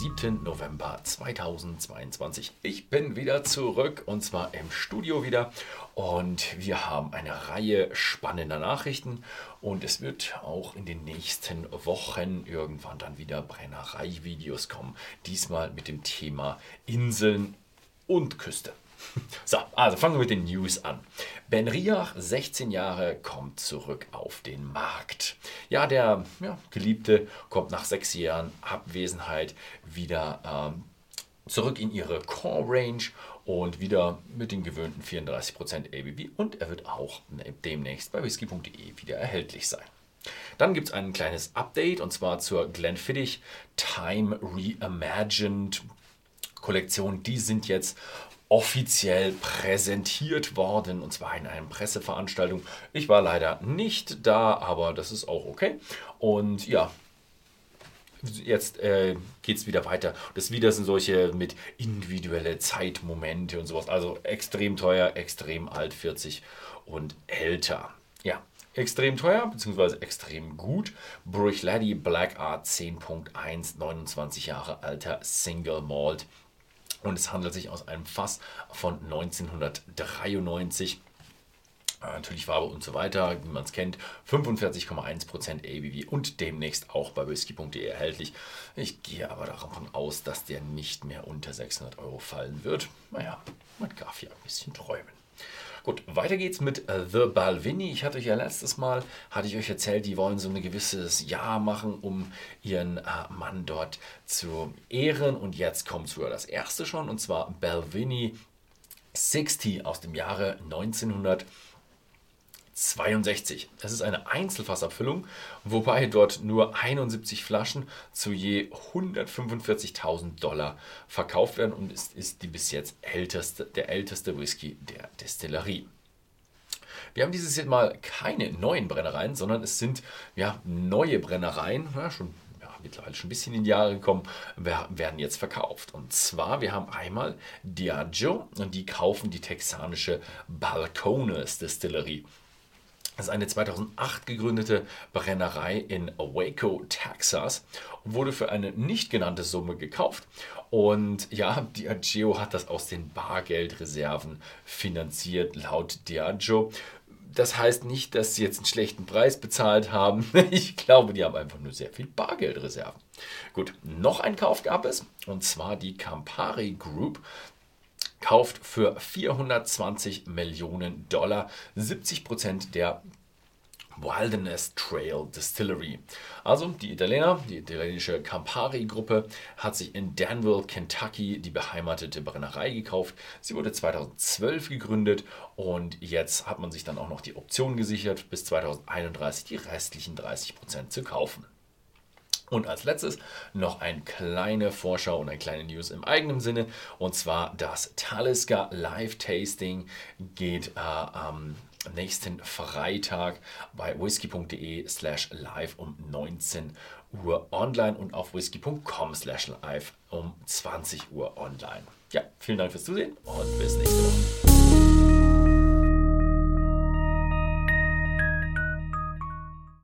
7. November 2022. Ich bin wieder zurück und zwar im Studio wieder und wir haben eine Reihe spannender Nachrichten und es wird auch in den nächsten Wochen irgendwann dann wieder Brennerei-Videos kommen. Diesmal mit dem Thema Inseln und Küste. So, also fangen wir mit den News an. Ben Riach, 16 Jahre, kommt zurück auf den Markt. Ja, der ja, Geliebte kommt nach sechs Jahren Abwesenheit wieder ähm, zurück in ihre Core Range und wieder mit den gewöhnten 34% ABV und er wird auch demnächst bei whisky.de wieder erhältlich sein. Dann gibt es ein kleines Update und zwar zur Glenfiddich Time Reimagined Kollektion. Die sind jetzt offiziell präsentiert worden und zwar in einer Presseveranstaltung. Ich war leider nicht da, aber das ist auch okay. Und ja, jetzt äh, geht es wieder weiter. Das wieder sind solche mit individuelle Zeitmomente und sowas. Also extrem teuer, extrem alt, 40 und älter. Ja, extrem teuer bzw. extrem gut. Bruichlady Black Art 10.1, 29 Jahre alter Single Malt und es handelt sich aus einem Fass von 1993. Äh, natürlich Farbe und so weiter, wie man es kennt. 45,1% ABV und demnächst auch bei whisky.de erhältlich. Ich gehe aber davon aus, dass der nicht mehr unter 600 Euro fallen wird. Naja, man darf ja ein bisschen träumen. Gut, weiter geht's mit äh, The Balvini. Ich hatte euch ja letztes Mal, hatte ich euch erzählt, die wollen so ein gewisses Jahr machen, um ihren äh, Mann dort zu ehren. Und jetzt kommt sogar das erste schon, und zwar Balvini 60 aus dem Jahre 1900. 62. Das ist eine Einzelfassabfüllung, wobei dort nur 71 Flaschen zu je 145.000 Dollar verkauft werden und es ist die bis jetzt älteste, der älteste Whisky der Destillerie. Wir haben dieses Jahr mal keine neuen Brennereien, sondern es sind ja, neue Brennereien, ja, schon ja, mittlerweile schon ein bisschen in die Jahre gekommen, werden jetzt verkauft. Und zwar, wir haben einmal Diageo und die kaufen die texanische Balcones Distillerie. Das ist eine 2008 gegründete Brennerei in Waco, Texas und wurde für eine nicht genannte Summe gekauft. Und ja, Diageo hat das aus den Bargeldreserven finanziert, laut Diageo. Das heißt nicht, dass sie jetzt einen schlechten Preis bezahlt haben. Ich glaube, die haben einfach nur sehr viel Bargeldreserven. Gut, noch ein Kauf gab es, und zwar die Campari Group kauft für 420 Millionen Dollar 70 Prozent der Wilderness Trail Distillery. Also die Italiener, die italienische Campari-Gruppe, hat sich in Danville, Kentucky die beheimatete Brennerei gekauft. Sie wurde 2012 gegründet und jetzt hat man sich dann auch noch die Option gesichert, bis 2031 die restlichen 30 Prozent zu kaufen. Und als letztes noch eine kleine Vorschau und eine kleine News im eigenen Sinne. Und zwar das Talisker Live Tasting geht äh, am nächsten Freitag bei whisky.de slash live um 19 Uhr online und auf whisky.com slash live um 20 Uhr online. Ja, vielen Dank fürs Zusehen und bis nächste Woche.